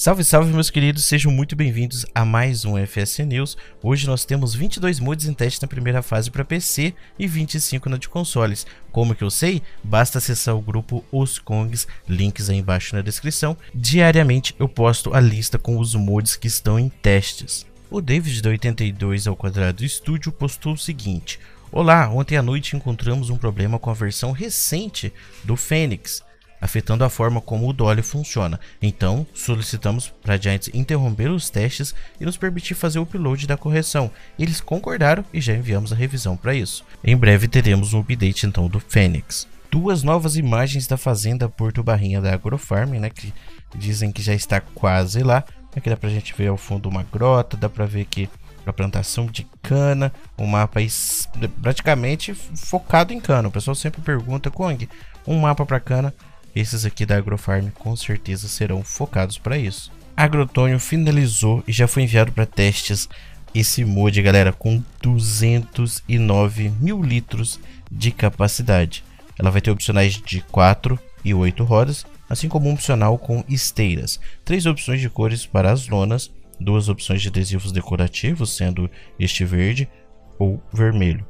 Salve, salve meus queridos, sejam muito bem-vindos a mais um FS News. Hoje nós temos 22 mods em teste na primeira fase para PC e 25 na de consoles. Como que eu sei? Basta acessar o grupo Os Kongs, links aí embaixo na descrição. Diariamente eu posto a lista com os mods que estão em testes. O David da 82 ao quadrado Studio postou o seguinte: Olá, ontem à noite encontramos um problema com a versão recente do Fênix afetando a forma como o Dolly funciona. Então, solicitamos para a Giants interromper os testes e nos permitir fazer o upload da correção. Eles concordaram e já enviamos a revisão para isso. Em breve teremos um update então do Fênix. Duas novas imagens da fazenda Porto Barrinha da Agrofarm, né, que dizem que já está quase lá. Aqui dá pra gente ver ao fundo uma grota, dá pra ver que a plantação de cana, um mapa praticamente focado em cana. O pessoal sempre pergunta, Kong, um mapa para cana, esses aqui da Agrofarm com certeza serão focados para isso. Agrotônio finalizou e já foi enviado para testes esse mod, galera, com 209 mil litros de capacidade. Ela vai ter opcionais de 4 e 8 rodas, assim como um opcional com esteiras. Três opções de cores para as lonas, duas opções de adesivos decorativos, sendo este verde ou vermelho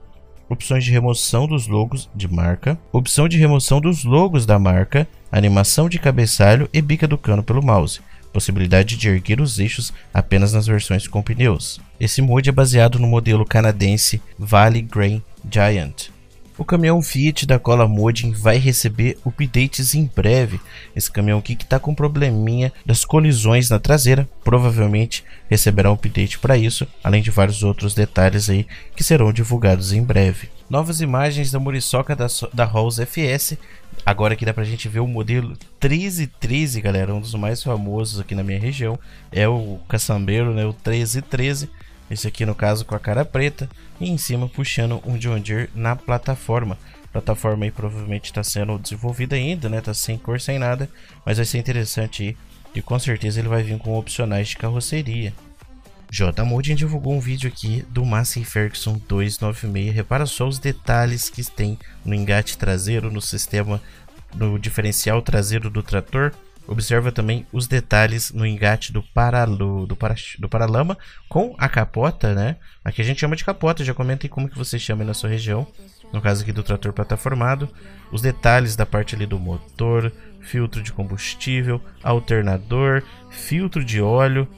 opções de remoção dos logos de marca, opção de remoção dos logos da marca, animação de cabeçalho e bica do cano pelo mouse, possibilidade de erguer os eixos apenas nas versões com pneus. Esse mod é baseado no modelo canadense Valley Grain Giant, o caminhão Fiat da Cola Modin vai receber updates em breve. Esse caminhão aqui que está com probleminha das colisões na traseira, provavelmente receberá um update para isso, além de vários outros detalhes aí que serão divulgados em breve. Novas imagens da muriçoca da, da Rolls FS. Agora aqui dá pra gente ver o modelo 1313, galera, um dos mais famosos aqui na minha região. É o caçambeiro, né, o 1313 esse aqui no caso com a cara preta e em cima puxando um John Deere na plataforma. Plataforma aí provavelmente está sendo desenvolvida ainda, né? Tá sem cor, sem nada, mas vai ser interessante aí e com certeza ele vai vir com opcionais de carroceria. J. Modin divulgou um vídeo aqui do Massey Ferguson 296. Repara só os detalhes que tem no engate traseiro, no sistema, no diferencial traseiro do trator Observa também os detalhes no engate do, paralo, do, para, do paralama com a capota, né? Aqui a gente chama de capota, já comenta aí como que você chama na sua região. No caso aqui do trator plataformado, os detalhes da parte ali do motor, filtro de combustível, alternador, filtro de óleo.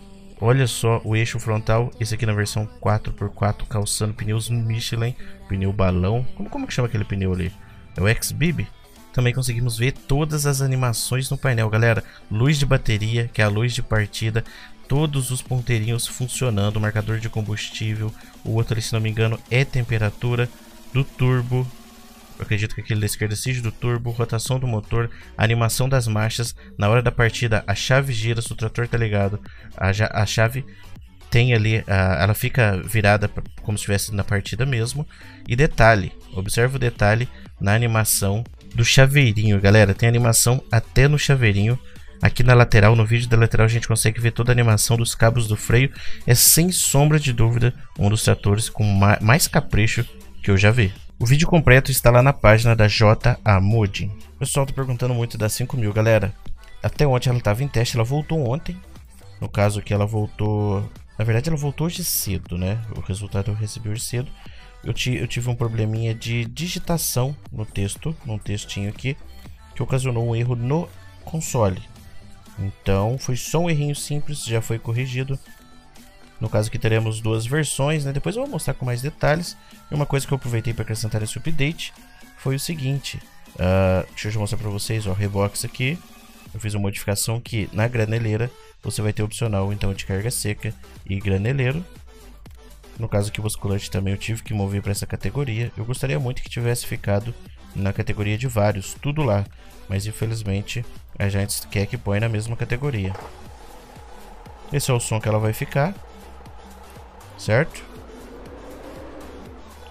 Olha só o eixo frontal, esse aqui na versão 4x4, calçando pneus Michelin, pneu balão. Como, como que chama aquele pneu ali? É o X-Bib? Também conseguimos ver todas as animações no painel, galera. Luz de bateria, que é a luz de partida, todos os ponteirinhos funcionando, marcador de combustível, o outro ali, se não me engano, é temperatura do turbo. Eu acredito que aquele da esquerda seja do turbo, rotação do motor, animação das marchas. Na hora da partida, a chave gira, se o trator tá ligado, a, a chave tem ali, ela fica virada como se estivesse na partida mesmo. E detalhe, observe o detalhe na animação do chaveirinho, galera. Tem animação até no chaveirinho. Aqui na lateral, no vídeo da lateral, a gente consegue ver toda a animação dos cabos do freio. É sem sombra de dúvida um dos tratores com mais capricho que eu já vi. O vídeo completo está lá na página da JA Mod. O pessoal tá perguntando muito da 5000, galera. Até ontem ela estava em teste, ela voltou ontem. No caso que ela voltou... Na verdade ela voltou hoje cedo, né? O resultado eu recebi hoje cedo eu, eu tive um probleminha de digitação no texto, num textinho aqui, que ocasionou um erro no console. Então foi só um errinho simples, já foi corrigido. No caso aqui teremos duas versões, né? Depois eu vou mostrar com mais detalhes. E uma coisa que eu aproveitei para acrescentar nesse update foi o seguinte. Uh, deixa eu mostrar para vocês, ó, o Rebox aqui. Eu fiz uma modificação que na graneleira você vai ter opcional então de carga seca e graneleiro. No caso aqui o basculante também eu tive que mover para essa categoria. Eu gostaria muito que tivesse ficado na categoria de vários, tudo lá. Mas infelizmente a gente quer que põe na mesma categoria. Esse é o som que ela vai ficar. Certo?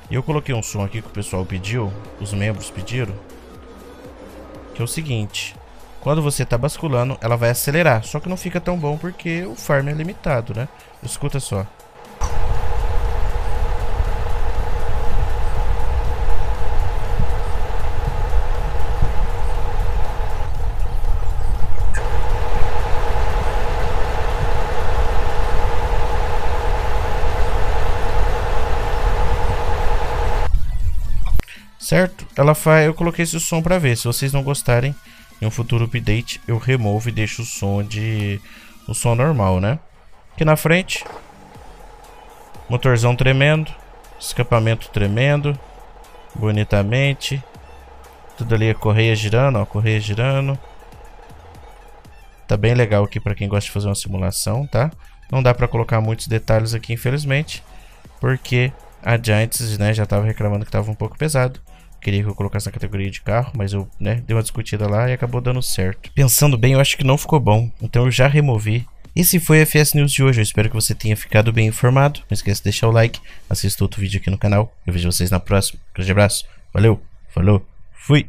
E eu coloquei um som aqui que o pessoal pediu, os membros pediram. Que é o seguinte. Quando você está basculando, ela vai acelerar. Só que não fica tão bom porque o farm é limitado, né? Escuta só. Certo? Ela faz, eu coloquei esse som para ver. Se vocês não gostarem, em um futuro update eu removo e deixo o som de o som normal, né? Aqui na frente, motorzão tremendo, escapamento tremendo, bonitamente. Tudo ali a correia girando, ó, correia girando. Tá bem legal aqui para quem gosta de fazer uma simulação, tá? Não dá para colocar muitos detalhes aqui, infelizmente, porque a Giants né, já estava reclamando que estava um pouco pesado. Queria que eu colocasse na categoria de carro, mas eu né, dei uma discutida lá e acabou dando certo. Pensando bem, eu acho que não ficou bom, então eu já removi. Esse foi o FS News de hoje, eu espero que você tenha ficado bem informado. Não esqueça de deixar o like, assista outro vídeo aqui no canal. Eu vejo vocês na próxima. Grande abraço, valeu, falou, fui!